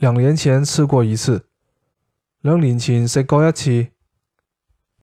两年前吃过一次，两年前食过一次。